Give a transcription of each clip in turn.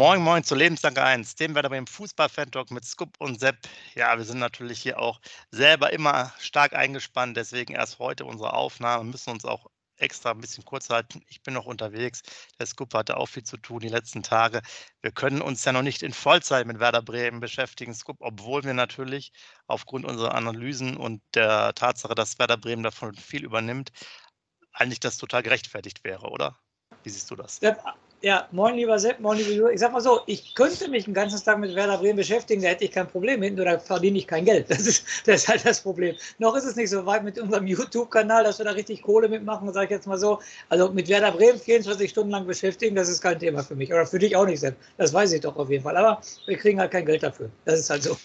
Moin, moin zu Lebenslange 1, dem werden wir im Fußball-Fan-Talk mit Scoop und Sepp. Ja, wir sind natürlich hier auch selber immer stark eingespannt, deswegen erst heute unsere Aufnahme, müssen uns auch extra ein bisschen kurz halten. Ich bin noch unterwegs. Der Scoop hatte auch viel zu tun die letzten Tage. Wir können uns ja noch nicht in Vollzeit mit Werder Bremen beschäftigen, Scoop, obwohl wir natürlich aufgrund unserer Analysen und der Tatsache, dass Werder Bremen davon viel übernimmt, eigentlich das total gerechtfertigt wäre, oder? Wie siehst du das? Sepp, ja, moin lieber Sepp, moin lieber Jürgen. Ich sag mal so, ich könnte mich den ganzen Tag mit Werder Bremen beschäftigen, da hätte ich kein Problem nur da verdiene ich kein Geld. Das ist, das ist halt das Problem. Noch ist es nicht so weit mit unserem YouTube-Kanal, dass wir da richtig Kohle mitmachen, sage ich jetzt mal so. Also mit Werder Bremen 24 Stunden lang beschäftigen, das ist kein Thema für mich. Oder für dich auch nicht, Sepp. Das weiß ich doch auf jeden Fall. Aber wir kriegen halt kein Geld dafür. Das ist halt so.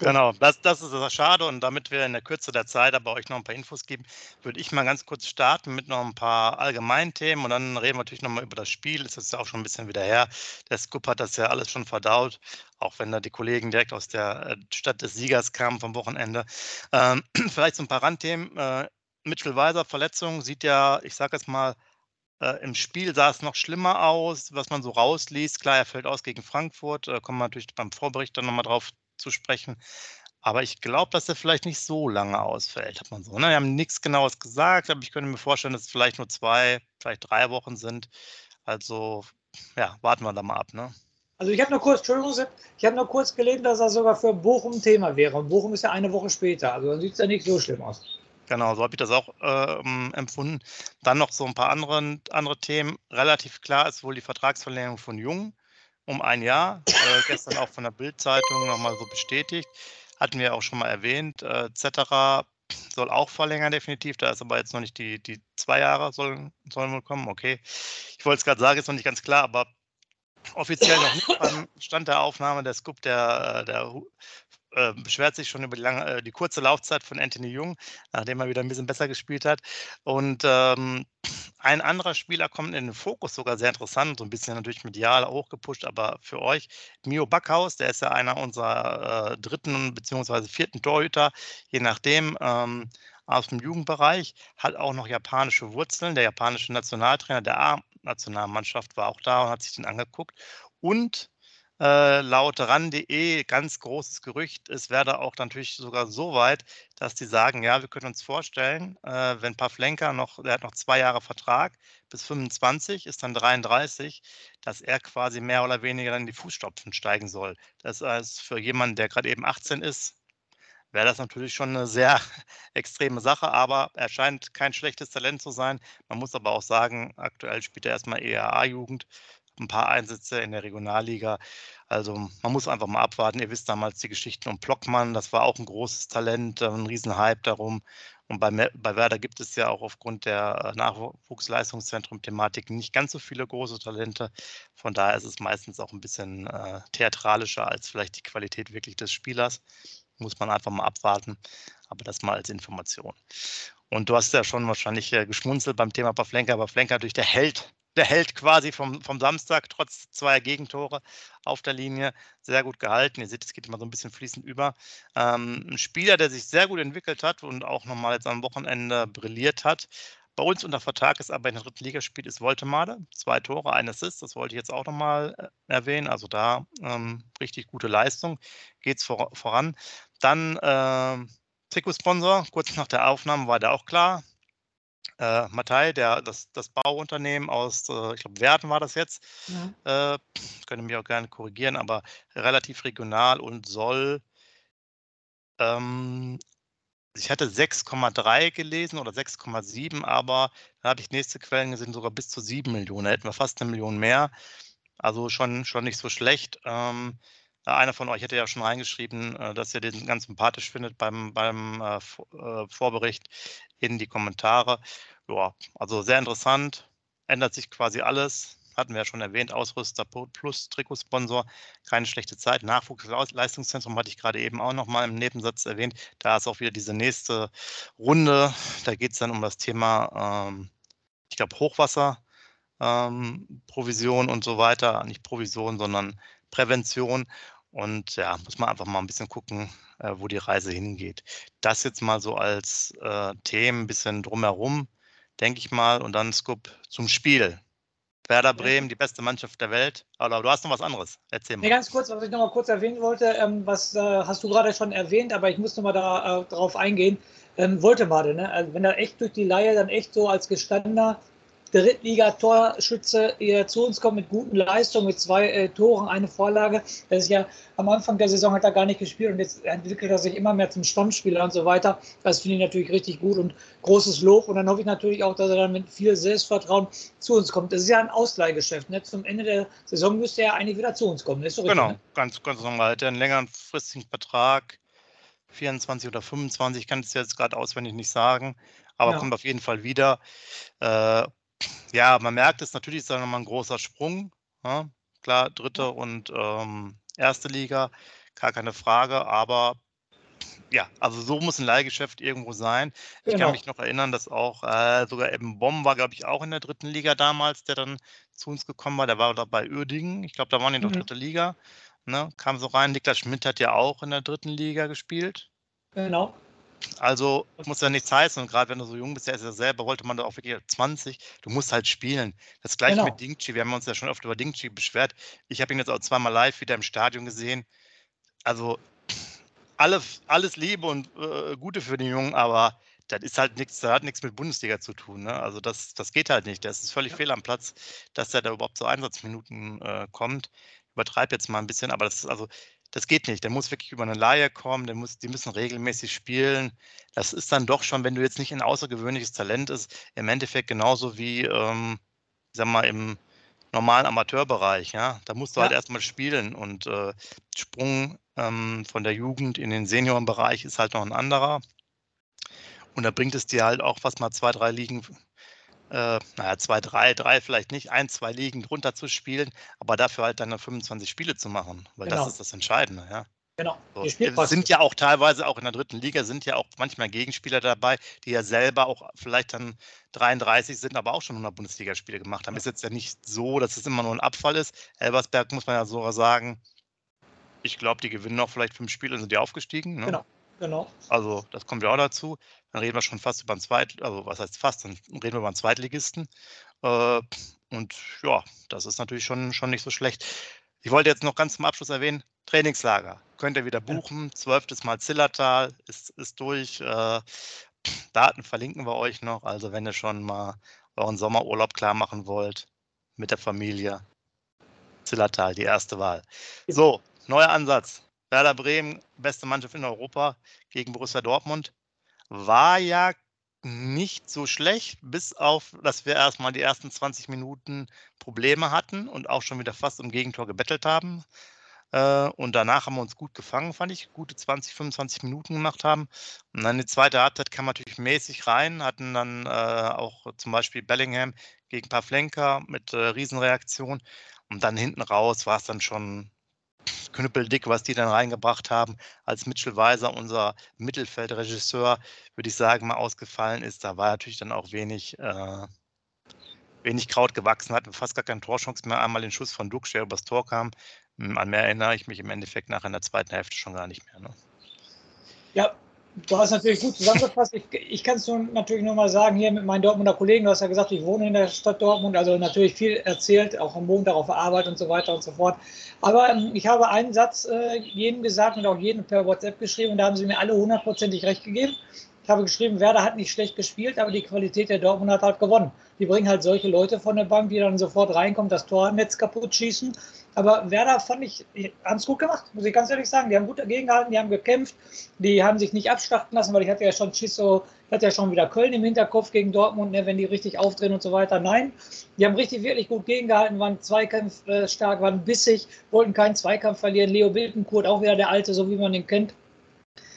Genau, das, das ist das schade. Und damit wir in der Kürze der Zeit aber euch noch ein paar Infos geben, würde ich mal ganz kurz starten mit noch ein paar allgemeinen Themen und dann reden wir natürlich nochmal über das Spiel. Das ist ja auch schon ein bisschen wieder her. Der Scoop hat das ja alles schon verdaut, auch wenn da die Kollegen direkt aus der äh, Stadt des Siegers kamen vom Wochenende. Ähm, vielleicht so ein paar Randthemen. Äh, Mitchell Weiser, Verletzung, sieht ja, ich sage jetzt mal, äh, Im Spiel sah es noch schlimmer aus, was man so rausliest. Klar, er fällt aus gegen Frankfurt. Da kommen wir natürlich beim Vorbericht dann nochmal drauf zu sprechen. Aber ich glaube, dass er vielleicht nicht so lange ausfällt, hat man so. Ne? Wir haben nichts Genaues gesagt, aber ich könnte mir vorstellen, dass es vielleicht nur zwei, vielleicht drei Wochen sind. Also, ja, warten wir da mal ab. Ne? Also ich habe nur kurz, Entschuldigung, ich habe nur kurz gelesen, dass er sogar für Bochum Thema wäre. Und Bochum ist ja eine Woche später. Also dann sieht es ja nicht so schlimm aus. Genau, so habe ich das auch äh, empfunden. Dann noch so ein paar andere, andere Themen. Relativ klar ist wohl die Vertragsverlängerung von Jung um ein Jahr. Äh, gestern auch von der Bild-Zeitung nochmal so bestätigt. Hatten wir auch schon mal erwähnt. Äh, etc. soll auch verlängern, definitiv. Da ist aber jetzt noch nicht die, die zwei Jahre sollen, sollen wohl kommen. Okay. Ich wollte es gerade sagen, ist noch nicht ganz klar, aber offiziell noch nicht beim Stand der Aufnahme. Der Scoop, der, äh, der äh, beschwert sich schon über die, lange, äh, die kurze Laufzeit von Anthony Jung, nachdem er wieder ein bisschen besser gespielt hat. Und ähm, ein anderer Spieler kommt in den Fokus, sogar sehr interessant, so ein bisschen natürlich medial hochgepusht, aber für euch, Mio Backhaus, der ist ja einer unserer äh, dritten bzw. vierten Torhüter, je nachdem. Ähm, aus dem Jugendbereich, hat auch noch japanische Wurzeln. Der japanische Nationaltrainer der A-Nationalmannschaft war auch da und hat sich den angeguckt. Und äh, laut ran.de, ganz großes Gerücht, es werde auch natürlich sogar so weit, dass die sagen, ja, wir können uns vorstellen, äh, wenn Pavlenka noch, der hat noch zwei Jahre Vertrag, bis 25, ist dann 33, dass er quasi mehr oder weniger dann in die Fußstapfen steigen soll. Das heißt, für jemanden, der gerade eben 18 ist, wäre das natürlich schon eine sehr extreme Sache, aber er scheint kein schlechtes Talent zu sein. Man muss aber auch sagen, aktuell spielt er erstmal eher A-Jugend ein paar Einsätze in der Regionalliga. Also man muss einfach mal abwarten. Ihr wisst damals die Geschichten um Blockmann, das war auch ein großes Talent, äh, ein Riesenhype darum. Und bei, bei Werder gibt es ja auch aufgrund der äh, Nachwuchsleistungszentrum-Thematik nicht ganz so viele große Talente. Von daher ist es meistens auch ein bisschen äh, theatralischer als vielleicht die Qualität wirklich des Spielers. Muss man einfach mal abwarten. Aber das mal als Information. Und du hast ja schon wahrscheinlich äh, geschmunzelt beim Thema Pavlenka, aber Pavlenka durch der Held der Held quasi vom, vom Samstag, trotz zweier Gegentore auf der Linie, sehr gut gehalten. Ihr seht, es geht immer so ein bisschen fließend über. Ähm, ein Spieler, der sich sehr gut entwickelt hat und auch nochmal jetzt am Wochenende brilliert hat. Bei uns unter Vertrag ist aber in der dritten Liga spielt, ist Woltemade. Zwei Tore, ein Assist, das wollte ich jetzt auch nochmal äh, erwähnen. Also da ähm, richtig gute Leistung, geht es vor, voran. Dann äh, Trikotsponsor, kurz nach der Aufnahme war der auch klar äh, Matthei, der, das, das Bauunternehmen aus, äh, ich glaube, Werten war das jetzt, ja. äh, könnte mich auch gerne korrigieren, aber relativ regional und soll, ähm, ich hatte 6,3 gelesen oder 6,7, aber da habe ich nächste Quellen gesehen, sogar bis zu 7 Millionen. Da hätten wir fast eine Million mehr. Also schon, schon nicht so schlecht. Ähm, einer von euch hätte ja schon reingeschrieben, äh, dass ihr den ganz sympathisch findet beim, beim äh, äh, Vorbericht in die Kommentare. Ja, also sehr interessant. Ändert sich quasi alles. Hatten wir ja schon erwähnt, Ausrüster plus Trikotsponsor, keine schlechte Zeit. Nachwuchsleistungszentrum hatte ich gerade eben auch noch mal im Nebensatz erwähnt. Da ist auch wieder diese nächste Runde. Da geht es dann um das Thema, ähm, ich glaube, Hochwasser, ähm, und so weiter. Nicht Provision, sondern Prävention. Und ja, muss man einfach mal ein bisschen gucken, äh, wo die Reise hingeht. Das jetzt mal so als äh, Themen ein bisschen drumherum, denke ich mal. Und dann Scoop zum Spiel. Werder Bremen, die beste Mannschaft der Welt. Aber du hast noch was anderes. Erzähl mal. Nee, ganz kurz, was ich noch mal kurz erwähnen wollte, ähm, was äh, hast du gerade schon erwähnt, aber ich muss noch mal da, äh, darauf eingehen. Ähm, wollte mal, ne? Also wenn er echt durch die Leihe dann echt so als gestandener Drittliga-Torschütze zu uns kommt mit guten Leistungen, mit zwei äh, Toren, eine Vorlage. Das ist ja am Anfang der Saison hat er gar nicht gespielt und jetzt entwickelt er sich immer mehr zum Stammspieler und so weiter. Das finde ich natürlich richtig gut und großes Lob. Und dann hoffe ich natürlich auch, dass er dann mit viel Selbstvertrauen zu uns kommt. Das ist ja ein Ausleihgeschäft. Ne? Zum Ende der Saison müsste er eigentlich wieder zu uns kommen. Das ist genau, richtig, ne? ganz, ganz normal. Er hat einen längerfristigen Vertrag. 24 oder 25, kann ich es jetzt gerade auswendig nicht sagen, aber ja. kommt auf jeden Fall wieder. Äh, ja, man merkt es natürlich, ist da nochmal ein großer Sprung. Ja? Klar, dritte und ähm, erste Liga, gar keine Frage, aber ja, also so muss ein Leihgeschäft irgendwo sein. Ich genau. kann mich noch erinnern, dass auch äh, sogar Eben Bomb war, glaube ich, auch in der dritten Liga damals, der dann zu uns gekommen war. Der war da bei Uerdingen. Ich glaube, da waren die noch mhm. dritte Liga. Ne? Kam so rein. Niklas Schmidt hat ja auch in der dritten Liga gespielt. Genau. Also muss ja nichts heißen. Und gerade wenn du so jung bist, der ist ja selber, wollte man da auch wirklich 20, du musst halt spielen. Das gleiche genau. mit Dingchi. Wir haben uns ja schon oft über Dingchi beschwert. Ich habe ihn jetzt auch zweimal live wieder im Stadion gesehen. Also alles, alles Liebe und äh, Gute für den Jungen, aber das ist halt nichts, das hat nichts mit Bundesliga zu tun. Ne? Also das, das geht halt nicht. Das ist völlig ja. fehl am Platz, dass er da überhaupt so Einsatzminuten äh, kommt. Ich übertreibe jetzt mal ein bisschen, aber das ist also das geht nicht. Der muss wirklich über eine Laie kommen, der muss, die müssen regelmäßig spielen. Das ist dann doch schon, wenn du jetzt nicht ein außergewöhnliches Talent ist, im Endeffekt genauso wie, ähm, sag mal, im normalen Amateurbereich, ja. Da musst du halt ja. halt erstmal spielen und äh, Sprung ähm, von der Jugend in den Seniorenbereich ist halt noch ein anderer. Und da bringt es dir halt auch was mal zwei, drei Ligen äh, naja, zwei, drei, drei vielleicht nicht, ein, zwei Ligen drunter zu spielen, aber dafür halt dann 25 Spiele zu machen, weil genau. das ist das Entscheidende, ja. Genau. So. Es sind ja auch teilweise auch in der dritten Liga sind ja auch manchmal Gegenspieler dabei, die ja selber auch vielleicht dann 33 sind, aber auch schon 100 Bundesligaspiele gemacht haben. Ja. Ist jetzt ja nicht so, dass es immer nur ein Abfall ist. Elversberg muss man ja sogar sagen, ich glaube, die gewinnen noch vielleicht fünf Spiele und sind ja aufgestiegen. Ne? Genau. Genau. Also, das kommt ja auch dazu. Dann reden wir schon fast über einen Zweit, also was heißt fast, dann reden wir über einen Zweitligisten. Äh, und ja, das ist natürlich schon, schon nicht so schlecht. Ich wollte jetzt noch ganz zum Abschluss erwähnen, Trainingslager. Könnt ihr wieder buchen. Zwölftes Mal Zillertal ist, ist durch. Äh, Daten verlinken wir euch noch. Also wenn ihr schon mal euren Sommerurlaub klar machen wollt mit der Familie. Zillertal, die erste Wahl. So, neuer Ansatz. Werder Bremen, beste Mannschaft in Europa gegen Borussia Dortmund, war ja nicht so schlecht, bis auf, dass wir erstmal die ersten 20 Minuten Probleme hatten und auch schon wieder fast um Gegentor gebettelt haben. Äh, und danach haben wir uns gut gefangen, fand ich. Gute 20, 25 Minuten gemacht haben. Und dann die zweite Halbzeit kam natürlich mäßig rein, hatten dann äh, auch zum Beispiel Bellingham gegen Pavlenka mit äh, Riesenreaktion. Und dann hinten raus war es dann schon knüppeldick, was die dann reingebracht haben, als Mitchell Weiser, unser Mittelfeldregisseur, würde ich sagen, mal ausgefallen ist. Da war natürlich dann auch wenig, äh, wenig Kraut gewachsen, hatten fast gar keine Torchance mehr. Einmal den Schuss von Duck, der übers Tor kam. Hm, an mehr erinnere ich mich im Endeffekt nach in der zweiten Hälfte schon gar nicht mehr. Ne? Ja, Du hast natürlich gut zusammengefasst. Ich, ich kann es natürlich nur mal sagen, hier mit meinen Dortmunder Kollegen, du hast ja gesagt, ich wohne in der Stadt Dortmund, also natürlich viel erzählt, auch am Montag auf Arbeit und so weiter und so fort. Aber ähm, ich habe einen Satz äh, jedem gesagt und auch jedem per WhatsApp geschrieben und da haben sie mir alle hundertprozentig recht gegeben. Ich habe geschrieben, Werder hat nicht schlecht gespielt, aber die Qualität der Dortmund hat halt gewonnen. Die bringen halt solche Leute von der Bank, die dann sofort reinkommen, das Tornetz kaputt schießen. Aber Werder fand ich, haben es gut gemacht, muss ich ganz ehrlich sagen. Die haben gut dagegen gehalten, die haben gekämpft, die haben sich nicht abschlachten lassen, weil ich hatte ja schon Schisso, ich hatte ja schon wieder Köln im Hinterkopf gegen Dortmund, ne, wenn die richtig aufdrehen und so weiter. Nein, die haben richtig, wirklich gut gegengehalten, waren zweikampfstark, waren bissig, wollten keinen Zweikampf verlieren. Leo Bildenkurt, auch wieder der Alte, so wie man ihn kennt,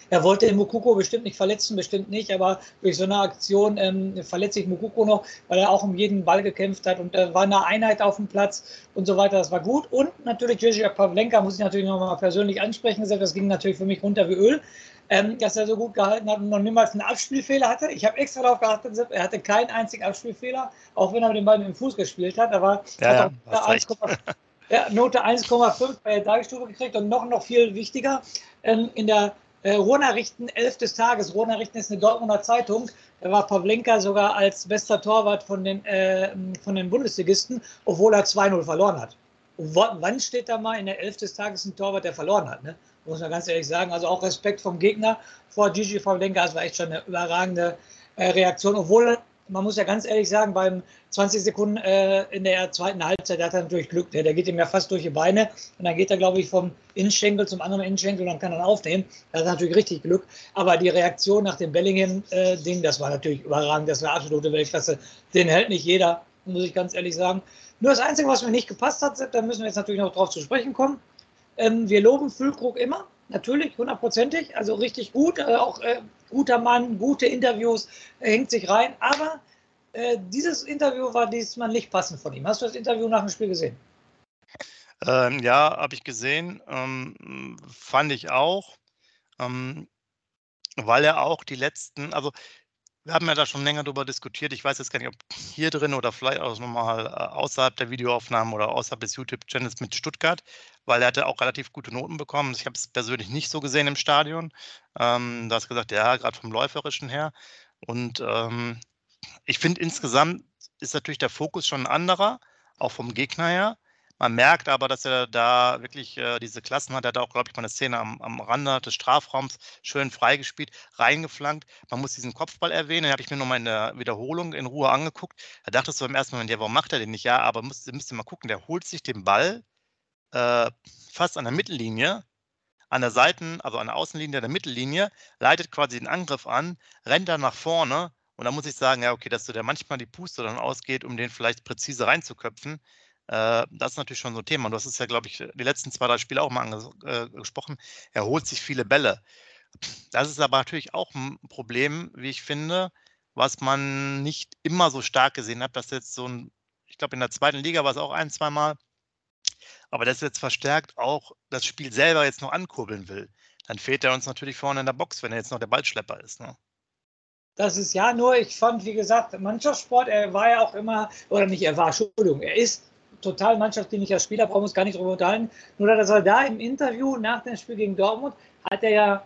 er wollte Mukoko bestimmt nicht verletzen, bestimmt nicht, aber durch so eine Aktion ähm, verletzt sich Mukoko noch, weil er auch um jeden Ball gekämpft hat und äh, war eine Einheit auf dem Platz und so weiter. Das war gut. Und natürlich Jerzy Pavlenka muss ich natürlich noch mal persönlich ansprechen. Das ging natürlich für mich runter wie Öl. Ähm, dass er so gut gehalten hat und noch niemals einen Abspielfehler hatte. Ich habe extra darauf geachtet, er hatte keinen einzigen Abspielfehler, auch wenn er den Ball mit dem Fuß gespielt hat. Aber ja, hat ja, Note 1,5 bei der Tagesstufe gekriegt und noch, noch viel wichtiger, ähm, in der Äh, Ruhrnachrichten, 11 des Tages. Ruhrnachrichten ist eine Dortmunder Zeitung. Da war Pavlenka sogar als bester Torwart von den, äh, von den Bundesligisten, obwohl er 2-0 verloren hat. Und wann steht da mal in der 11 des Tages ein Torwart, der verloren hat? Ne? Muss man ganz ehrlich sagen. Also auch Respekt vom Gegner vor Gigi Pavlenka. Das war echt schon eine überragende äh, Reaktion, obwohl man muss ja ganz ehrlich sagen, beim 20 Sekunden äh, in der zweiten Halbzeit, der hat er natürlich Glück. Der, der geht ihm ja fast durch die Beine und dann geht er, glaube ich, vom Innenschenkel zum anderen Innenschenkel und dann kann er aufnehmen. Er hat natürlich richtig Glück. Aber die Reaktion nach dem Bellingham-Ding, das war natürlich überragend. Das war absolute Weltklasse. Den hält nicht jeder, muss ich ganz ehrlich sagen. Nur das Einzige, was mir nicht gepasst hat, da müssen wir jetzt natürlich noch drauf zu sprechen kommen. Ähm, wir loben Füllkrug immer, natürlich, hundertprozentig, also richtig gut, äh, auch äh, guter Mann, gute Interviews, er hängt sich rein. Aber äh, dieses Interview war diesmal nicht passend von ihm. Hast du das Interview nach dem Spiel gesehen? Ähm, ja, habe ich gesehen. Ähm, fand ich auch. Ähm, weil er auch die letzten, also wir haben ja da schon länger darüber diskutiert. Ich weiß jetzt gar nicht, ob hier drin oder vielleicht auch nochmal äh, außerhalb der Videoaufnahmen oder außerhalb des YouTube-Channels mit Stuttgart, weil er hatte auch relativ gute Noten bekommen. Ich habe es persönlich nicht so gesehen im Stadion. Ähm, du hast gesagt, ja, gerade vom Läuferischen her. Und ähm, ich finde insgesamt ist natürlich der Fokus schon ein anderer, auch vom Gegner her. Man merkt aber, dass er da wirklich äh, diese Klassen hat. Er hat auch, glaube ich, mal eine Szene am, am Rande des Strafraums schön freigespielt, reingeflankt. Man muss diesen Kopfball erwähnen. Den habe ich mir nochmal in der Wiederholung in Ruhe angeguckt. Da dachtest du beim ersten Moment, ja, warum macht er den nicht? Ja, aber müsst, müsst ihr mal gucken, der holt sich den Ball äh, fast an der Mittellinie, an der Seiten, also an der Außenlinie der Mittellinie, leitet quasi den Angriff an, rennt dann nach vorne. Und da muss ich sagen, ja, okay, dass du der manchmal die Puste dann ausgeht, um den vielleicht präzise reinzuköpfen. Äh, das ist natürlich schon so ein Thema. Du hast es ja, glaube ich, die letzten zwei, drei Spiele auch mal angesprochen. Äh, er holt sich viele Bälle. Das ist aber natürlich auch ein Problem, wie ich finde, was man nicht immer so stark gesehen hat, dass jetzt so ein, ich glaube, in der zweiten Liga war es auch ein, zwei Mal, aber das jetzt verstärkt auch das Spiel selber jetzt noch ankurbeln will. Dann fehlt er uns natürlich vorne in der Box, wenn er jetzt noch der Ballschlepper ist. Ne? Das ist ja nur, ich fand, wie gesagt, Mannschaftssport, er war ja auch immer, oder nicht, er war, Entschuldigung, er ist total mannschaftsdienlicher Spieler, brauchen wir uns gar nicht darüber unterhalten. Nur dass er da im Interview nach dem Spiel gegen Dortmund hat er ja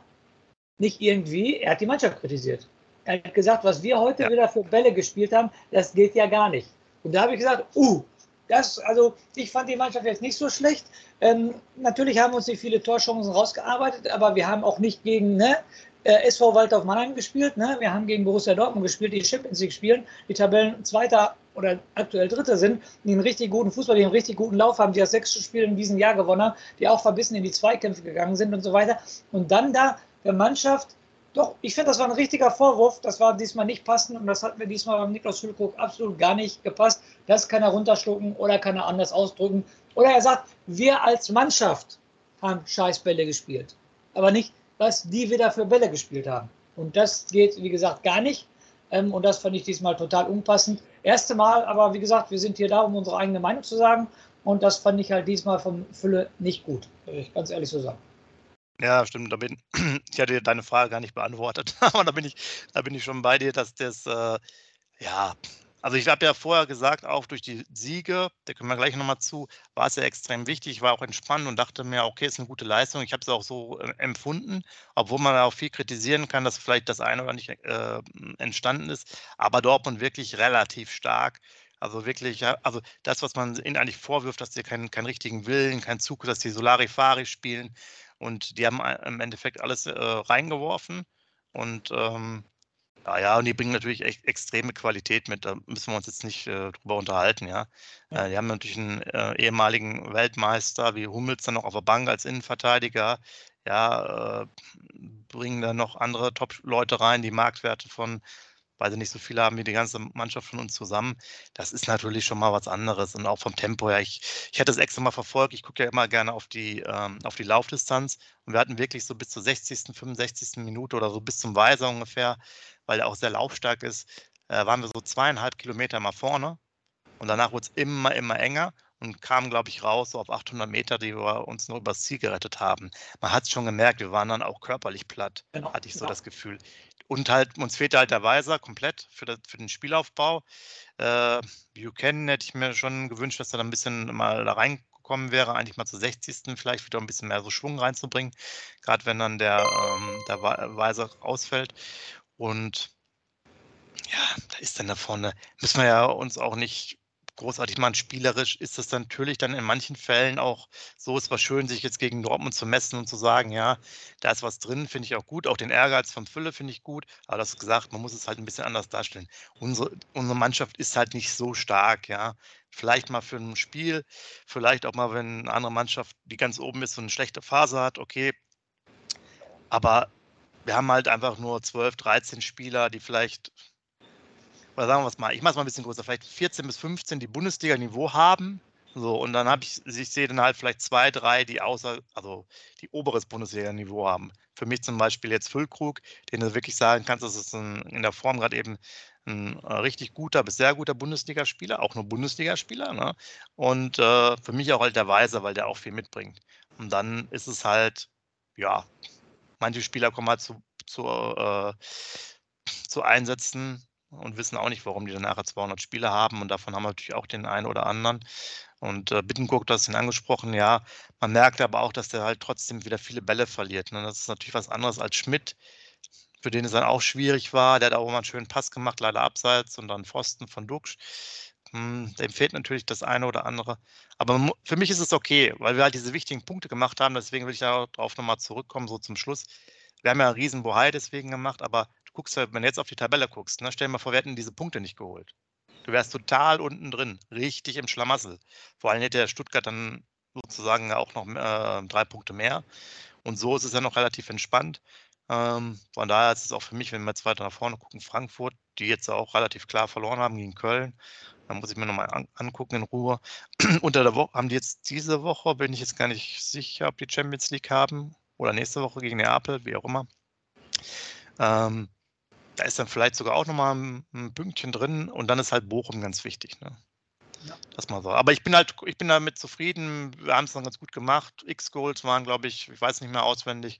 nicht irgendwie, er hat die Mannschaft kritisiert. Er hat gesagt, was wir heute ja. wieder für Bälle gespielt haben, das geht ja gar nicht. Und da habe ich gesagt, uh, das, also ich fand die Mannschaft jetzt nicht so schlecht. Ähm, natürlich haben uns nicht viele Torchancen rausgearbeitet, aber wir haben auch nicht gegen ne, äh, SV Waldorf Mannheim gespielt. Ne? Wir haben gegen Borussia Dortmund gespielt, die Champions League spielen, die Tabellen Zweiter oder aktuell Dritter sind, die einen richtig guten Fußball, die einen richtig guten Lauf haben, die das sechste Spiel in diesem Jahr gewonnen haben, die auch verbissen in die Zweikämpfe gegangen sind und so weiter. Und dann da der Mannschaft, doch, ich finde, das war ein richtiger Vorwurf. Das war diesmal nicht passend und das hat mir diesmal beim Niklas Füllkrug absolut gar nicht gepasst. Das kann er runterschlucken oder kann er anders ausdrücken. Oder er sagt, wir als Mannschaft haben Scheißbälle gespielt. Aber nicht, was die wieder für Bälle gespielt haben. Und das geht, wie gesagt, gar nicht. Ähm, und das fand ich diesmal total unpassend. Erste Mal, aber wie gesagt, wir sind hier da, um unsere eigene Meinung zu sagen. Und das fand ich halt diesmal vom Fülle nicht gut, ich ganz ehrlich so sagen. Ja, stimmt. Da bin, ich hatte deine Frage gar nicht beantwortet, aber da bin ich, da bin ich schon bei dir, dass das, äh, ja, also ich habe ja vorher gesagt, auch durch die Siege, da können wir gleich nochmal zu, war es ja extrem wichtig. Ich war auch entspannt und dachte mir, okay, ist eine gute Leistung. Ich habe es auch so äh, empfunden, obwohl man auch viel kritisieren kann, dass vielleicht das eine oder nicht äh, entstanden ist. Aber Dortmund wirklich relativ stark. Also wirklich, also das, was man ihnen eigentlich vorwirft, dass sie keinen, keinen richtigen Willen, keinen Zug, dass die Solari-Fari spielen. Und die haben äh, im Endeffekt alles äh, reingeworfen. Und ähm, ja, ja, und die bringen natürlich echt extreme Qualität mit. Da müssen wir uns jetzt nicht äh, drüber unterhalten, ja. ja. Äh, die haben natürlich einen äh, ehemaligen Weltmeister wie Hummels dann noch auf der Bank als Innenverteidiger. Ja, äh, bringen dann noch andere Top-Leute rein, die Marktwerte von, weil sie nicht so viele haben wie die ganze Mannschaft von uns zusammen. Das ist natürlich schon mal was anderes. Und auch vom Tempo her. Ich, ich hatte das extra mal verfolgt. Ich gucke ja immer gerne auf die, ähm, auf die Laufdistanz. Und wir hatten wirklich so bis zur 60., 65. Minute oder so bis zum Weiser ungefähr weil er auch sehr laufstark ist, äh, waren wir so zweieinhalb Kilometer mal vorne. Und danach wurde es immer, immer enger und kamen, glaube ich, raus so auf 800 Meter, die wir uns nur übers Ziel gerettet haben. Man hat es schon gemerkt, wir waren dann auch körperlich platt, genau, hatte ich so genau. das Gefühl. Und halt, uns fehlte halt der Weiser komplett für, das, für den Spielaufbau. Äh, Buchanan hätte ich mir schon gewünscht, dass er da ein bisschen mal da rein gekommen wäre, eigentlich mal zur 60. vielleicht wieder ein bisschen mehr so Schwung reinzubringen, gerade wenn dann der, ähm, der Weiser ausfällt. Und ja, da ist dann da vorne, müssen wir ja uns auch nicht großartig machen. Spielerisch ist das natürlich dann in manchen Fällen auch so, es war schön, sich jetzt gegen Dortmund zu messen und zu sagen, ja, da ist was drin, finde ich auch gut. Auch den Ehrgeiz vom Fülle finde ich gut. Aber das gesagt, man muss es halt ein bisschen anders darstellen. Unsere, unsere Mannschaft ist halt nicht so stark, ja. Vielleicht mal für ein Spiel, vielleicht auch mal, wenn eine andere Mannschaft, die ganz oben ist, so eine schlechte Phase hat, okay. Aber wir haben halt einfach nur 12, 13 Spieler, die vielleicht oder sagen wir es mal, ich mache es mal ein bisschen größer, vielleicht 14 bis 15, die Bundesliga-Niveau haben. So, und dann habe ich, ich sehe dann halt vielleicht zwei, drei, die außer, also die oberes Bundesliga-Niveau haben. Für mich zum Beispiel jetzt Füllkrug, den du wirklich sagen kannst, das ist ein, in der Form gerade eben ein äh, richtig guter bis sehr guter Bundesligaspieler, auch nur Bundesligaspieler. Ne? Und äh, für mich auch halt der Weiser, weil der auch viel mitbringt. Und dann ist es halt, ja, manche Spieler kommen halt zu, zu, äh, zu Einsätzen, und wissen auch nicht, warum die dann nachher 200 Spiele haben. Und davon haben wir natürlich auch den einen oder anderen. Und äh, Bittencourt, du hast ihn angesprochen, ja. Man merkt aber auch, dass der halt trotzdem wieder viele Bälle verliert. Ne? Das ist natürlich was anderes als Schmidt, für den es dann auch schwierig war. Der hat auch immer einen schönen Pass gemacht, leider abseits und dann Pfosten von Duxch. Hm, dem fehlt natürlich das eine oder andere. Aber für mich ist es okay, weil wir halt diese wichtigen Punkte gemacht haben. Deswegen will ich darauf nochmal zurückkommen, so zum Schluss. Wir haben ja einen riesen Bohai deswegen gemacht, aber guckst du, wenn du jetzt auf die Tabelle guckst, ne, stell dir mal vor, wir hätten diese Punkte nicht geholt. Du wärst total unten drin, richtig im Schlamassel. Vor allem hätte der Stuttgart dann sozusagen auch noch äh, drei Punkte mehr. Und so ist es ja noch relativ entspannt. Ähm, von daher ist es auch für mich, wenn wir jetzt weiter nach vorne gucken, Frankfurt, die jetzt auch relativ klar verloren haben gegen Köln. Da muss ich mir nochmal an, angucken in Ruhe. Unter der Woche haben die jetzt diese Woche, bin ich jetzt gar nicht sicher, ob die Champions League haben oder nächste Woche gegen Neapel, wie auch immer. Ähm, da ist dann vielleicht sogar auch nochmal ein, ein Pünktchen drin und dann ist halt Bochum ganz wichtig. Ne? Ja. Das mal so. Aber ich bin halt, ich bin damit zufrieden. Wir haben es dann ganz gut gemacht. X-Goals waren, glaube ich, ich weiß nicht mehr auswendig,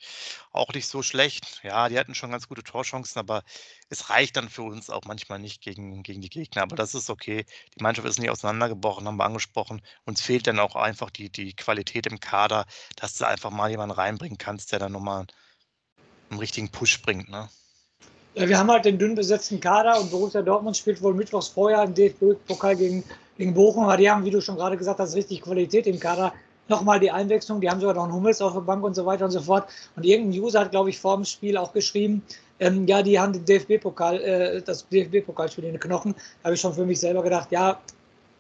auch nicht so schlecht. Ja, die hatten schon ganz gute Torchancen, aber es reicht dann für uns auch manchmal nicht gegen, gegen die Gegner. Aber das ist okay. Die Mannschaft ist nicht auseinandergebrochen, haben wir angesprochen. Uns fehlt dann auch einfach die, die Qualität im Kader, dass du einfach mal jemanden reinbringen kannst, der dann nochmal einen richtigen Push bringt. Ne? wir haben halt den dünn besetzten Kader und Borussia Dortmund spielt wohl mittwochs vorher im DFB-Pokal gegen, gegen Bochum, aber die haben, wie du schon gerade gesagt hast, richtig Qualität im Kader. Nochmal die Einwechslung, die haben sogar noch einen Hummels auf der Bank und so weiter und so fort. Und irgendein User hat, glaube ich, vor dem Spiel auch geschrieben, ähm, ja, die haben den DFB-Pokal, äh, das DFB-Pokalspiel in den Knochen. Da habe ich schon für mich selber gedacht, ja,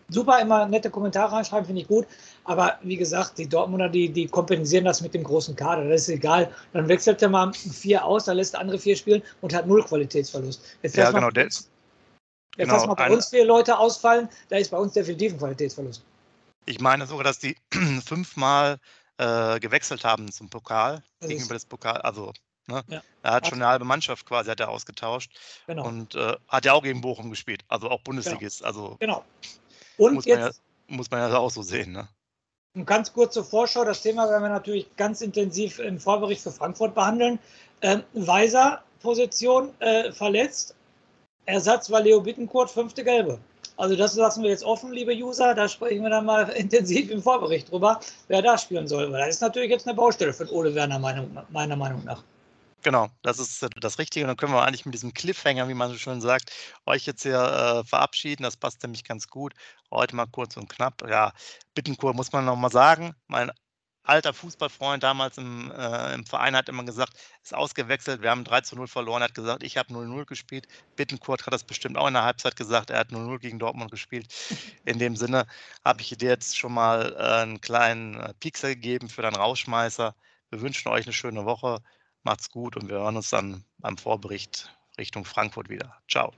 super, immer nette Kommentare reinschreiben, finde ich gut. Aber wie gesagt, die Dortmunder, die, die kompensieren das mit dem großen Kader. Das ist egal. Dann wechselt er mal vier aus, dann lässt der andere vier spielen und hat null Qualitätsverlust. Jetzt ja, genau. Mal, jetzt genau, mal bei uns vier Leute ausfallen, da ist bei uns definitiv ein Qualitätsverlust. Ich meine sogar, dass die fünfmal äh, gewechselt haben zum Pokal, das gegenüber des Pokal, also Ne? Ja. Er hat schon eine halbe Mannschaft quasi hat er ausgetauscht genau. und äh, hat ja auch gegen Bochum gespielt, also auch Bundesligist. Genau. Also genau. Und muss jetzt. Man ja, muss man ja auch so sehen, ne? Und ganz kurze Vorschau: Das Thema werden wir natürlich ganz intensiv im Vorbericht für Frankfurt behandeln. Ähm, Weiser, Position äh, verletzt. Ersatz war Leo Bittencourt, fünfte Gelbe. Also das lassen wir jetzt offen, liebe User. Da sprechen wir dann mal intensiv im Vorbericht drüber, wer da spielen soll. Weil das ist natürlich jetzt eine Baustelle für Ole Werner, meiner Meinung nach. Genau, das ist das Richtige. Und dann können wir eigentlich mit diesem Cliffhanger, wie man so schön sagt, euch jetzt hier äh, verabschieden. Das passt nämlich ganz gut. Heute mal kurz und knapp. Ja, Bittenkur muss man nochmal sagen. Mein alter Fußballfreund damals im, äh, im, Verein hat immer gesagt, ist ausgewechselt, wir haben 3 zu 0 verloren, er hat gesagt, ich habe 0-0 gespielt. Bittenkurt hat das bestimmt auch in der Halbzeit gesagt, er hat 0-0 gegen Dortmund gespielt. In dem Sinne habe ich dir jetzt schon mal äh, einen kleinen äh, Pixel gegeben für deinen Rauschmeißer. Wir wünschen euch eine schöne Woche. Macht's gut und wir hören uns dann beim Vorbericht Richtung Frankfurt wieder. Ciao.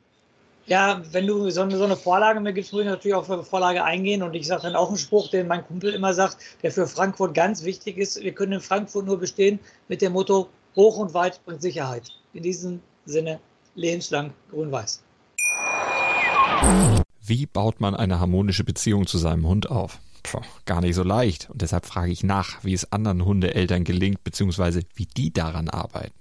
Ja, wenn du so eine, so eine Vorlage mir gibst, muss ich natürlich auf eine Vorlage eingehen. Und ich sage dann auch einen Spruch, den mein Kumpel immer sagt, der für Frankfurt ganz wichtig ist. Wir können in Frankfurt nur bestehen mit dem Motto, hoch und weit bringt Sicherheit. In diesem Sinne, lebenslang grün-weiß. Wie baut man eine harmonische Beziehung zu seinem Hund auf? Puh, gar nicht so leicht. Und deshalb frage ich nach, wie es anderen Hundeeltern gelingt, beziehungsweise wie die daran arbeiten.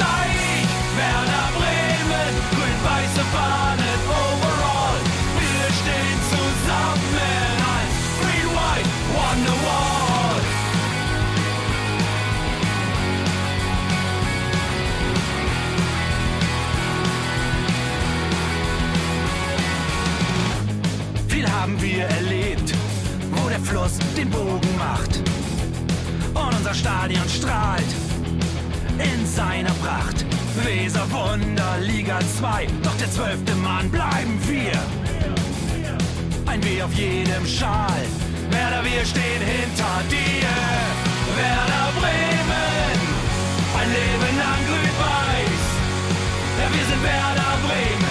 Werder Wunder, Liga 2, doch der zwölfte Mann bleiben wir. Ein W auf jedem Schal, Werder, wir stehen hinter dir. Werder Bremen, ein Leben lang grün-weiß. Ja, wir sind Werder Bremen,